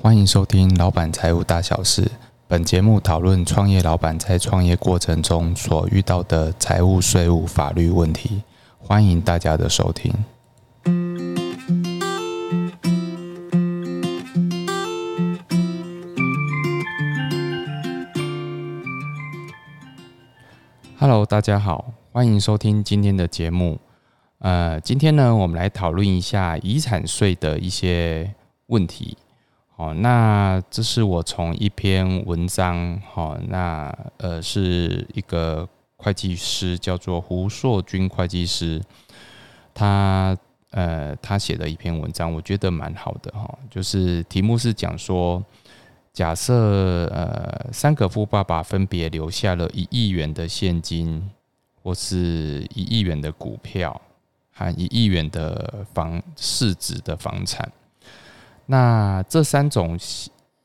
欢迎收听《老板财务大小事》。本节目讨论创业老板在创业过程中所遇到的财务、税务、法律问题。欢迎大家的收听。Hello，大家好，欢迎收听今天的节目。呃，今天呢，我们来讨论一下遗产税的一些问题。哦，那这是我从一篇文章，好，那呃是一个会计师叫做胡硕军会计师，他呃他写的一篇文章，我觉得蛮好的哈，就是题目是讲说，假设呃三个富爸爸分别留下了一亿元的现金，或是一亿元的股票。和一亿元的房市值的房产，那这三种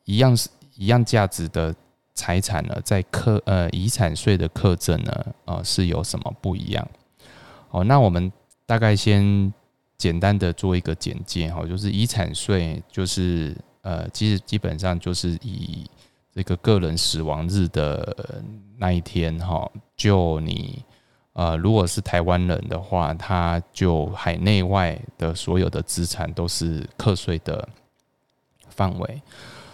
一样是一样价值的财产呢，在课呃遗产税的课征呢，呃是有什么不一样？哦，那我们大概先简单的做一个简介哈，就是遗产税就是呃其实基本上就是以这个个人死亡日的那一天哈，就你。呃，如果是台湾人的话，他就海内外的所有的资产都是课税的范围，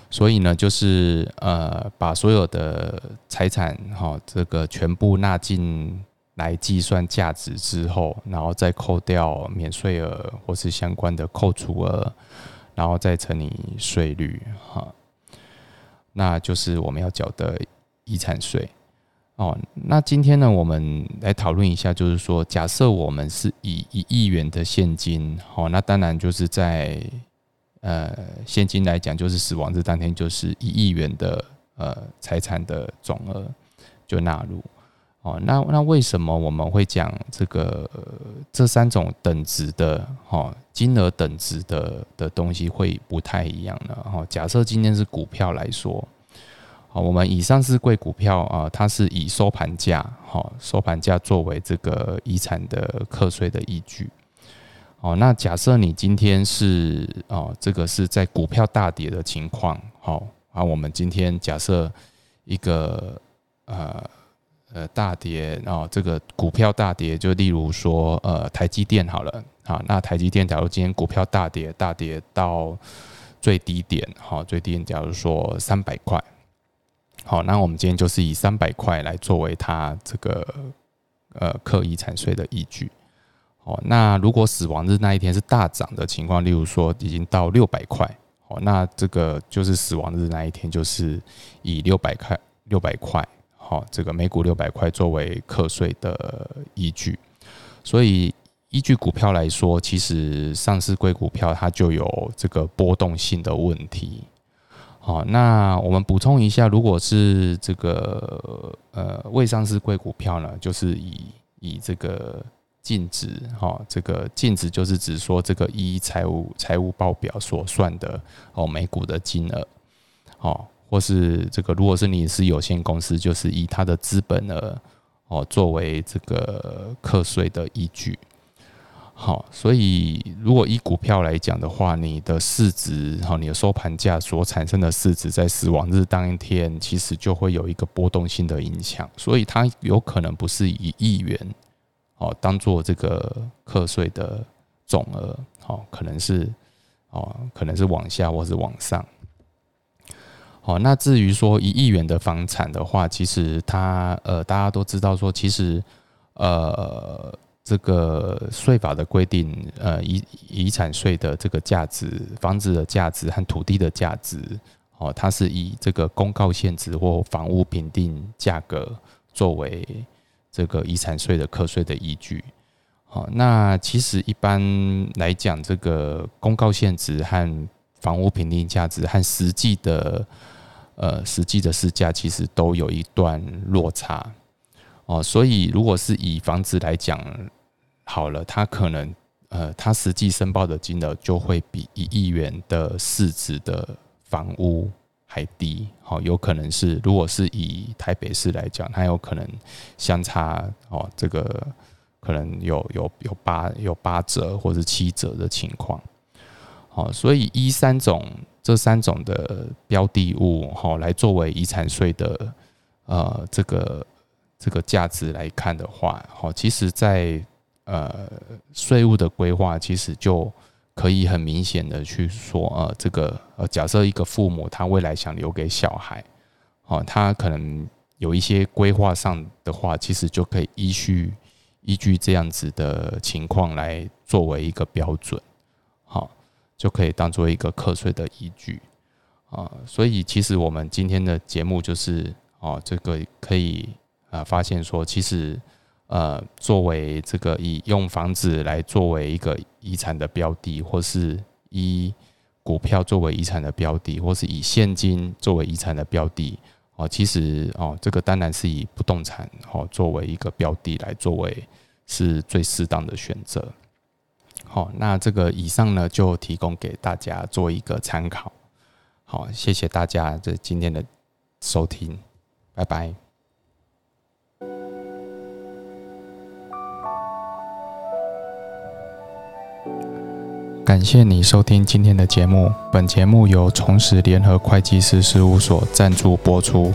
所以呢，就是呃，把所有的财产哈，这个全部纳进来计算价值之后，然后再扣掉免税额或是相关的扣除额，然后再乘以税率哈，那就是我们要缴的遗产税。哦，那今天呢，我们来讨论一下，就是说，假设我们是以一亿元的现金，好，那当然就是在呃现金来讲，就是死亡日当天就是一亿元的呃财产的总额就纳入。哦，那那为什么我们会讲这个这三种等值的哈金额等值的的东西会不太一样呢？哈，假设今天是股票来说。好，我们以上市贵股票啊，它是以收盘价，好收盘价作为这个遗产的课税的依据。哦，那假设你今天是哦，这个是在股票大跌的情况，好，啊，我们今天假设一个呃呃大跌，然后这个股票大跌，就例如说呃台积电好了，好，那台积电假如今天股票大跌，大跌到最低点，好，最低点假如说三百块。好，那我们今天就是以三百块来作为它这个呃课遗产税的依据。哦，那如果死亡日那一天是大涨的情况，例如说已经到六百块，哦，那这个就是死亡日那一天就是以六百块六百块，好，这个每股六百块作为课税的依据。所以依据股票来说，其实上市贵股票它就有这个波动性的问题。好，那我们补充一下，如果是这个呃未上市贵股票呢，就是以以这个净值，哈，这个净值就是指说这个一财务财务报表所算的哦每股的金额，哦，或是这个如果是你是有限公司，就是以它的资本额哦作为这个课税的依据。好，所以如果以股票来讲的话，你的市值，哈，你的收盘价所产生的市值，在死亡日当天，其实就会有一个波动性的影响，所以它有可能不是以亿元，哦，当做这个课税的总额，好，可能是，哦，可能是往下或是往上。好，那至于说一亿元的房产的话，其实它，呃，大家都知道说，其实，呃。这个税法的规定，呃，遗遗产税的这个价值，房子的价值和土地的价值，哦，它是以这个公告限值或房屋评定价格作为这个遗产税的课税的依据。好，那其实一般来讲，这个公告限值和房屋评定价值和实际的呃实际的市价，其实都有一段落差。哦，所以如果是以房子来讲，好了，它可能呃，它实际申报的金额就会比一亿元的市值的房屋还低。好，有可能是如果是以台北市来讲，它有可能相差哦，这个可能有有有八有八折或者七折的情况。好，所以一三种这三种的标的物，好，来作为遗产税的呃这个这个价值来看的话，好，其实在呃税务的规划，其实就可以很明显的去说，呃，这个呃，假设一个父母他未来想留给小孩，哦，他可能有一些规划上的话，其实就可以依据依据这样子的情况来作为一个标准，好。就可以当做一个课税的依据啊，所以其实我们今天的节目就是哦，这个可以啊发现说，其实呃，作为这个以用房子来作为一个遗产的标的，或是以股票作为遗产的标的，或是以现金作为遗产的标的哦，其实哦，这个当然是以不动产哦作为一个标的来作为是最适当的选择。好，那这个以上呢，就提供给大家做一个参考。好，谢谢大家这今天的收听，拜拜。感谢你收听今天的节目，本节目由重实联合会计师事务所赞助播出。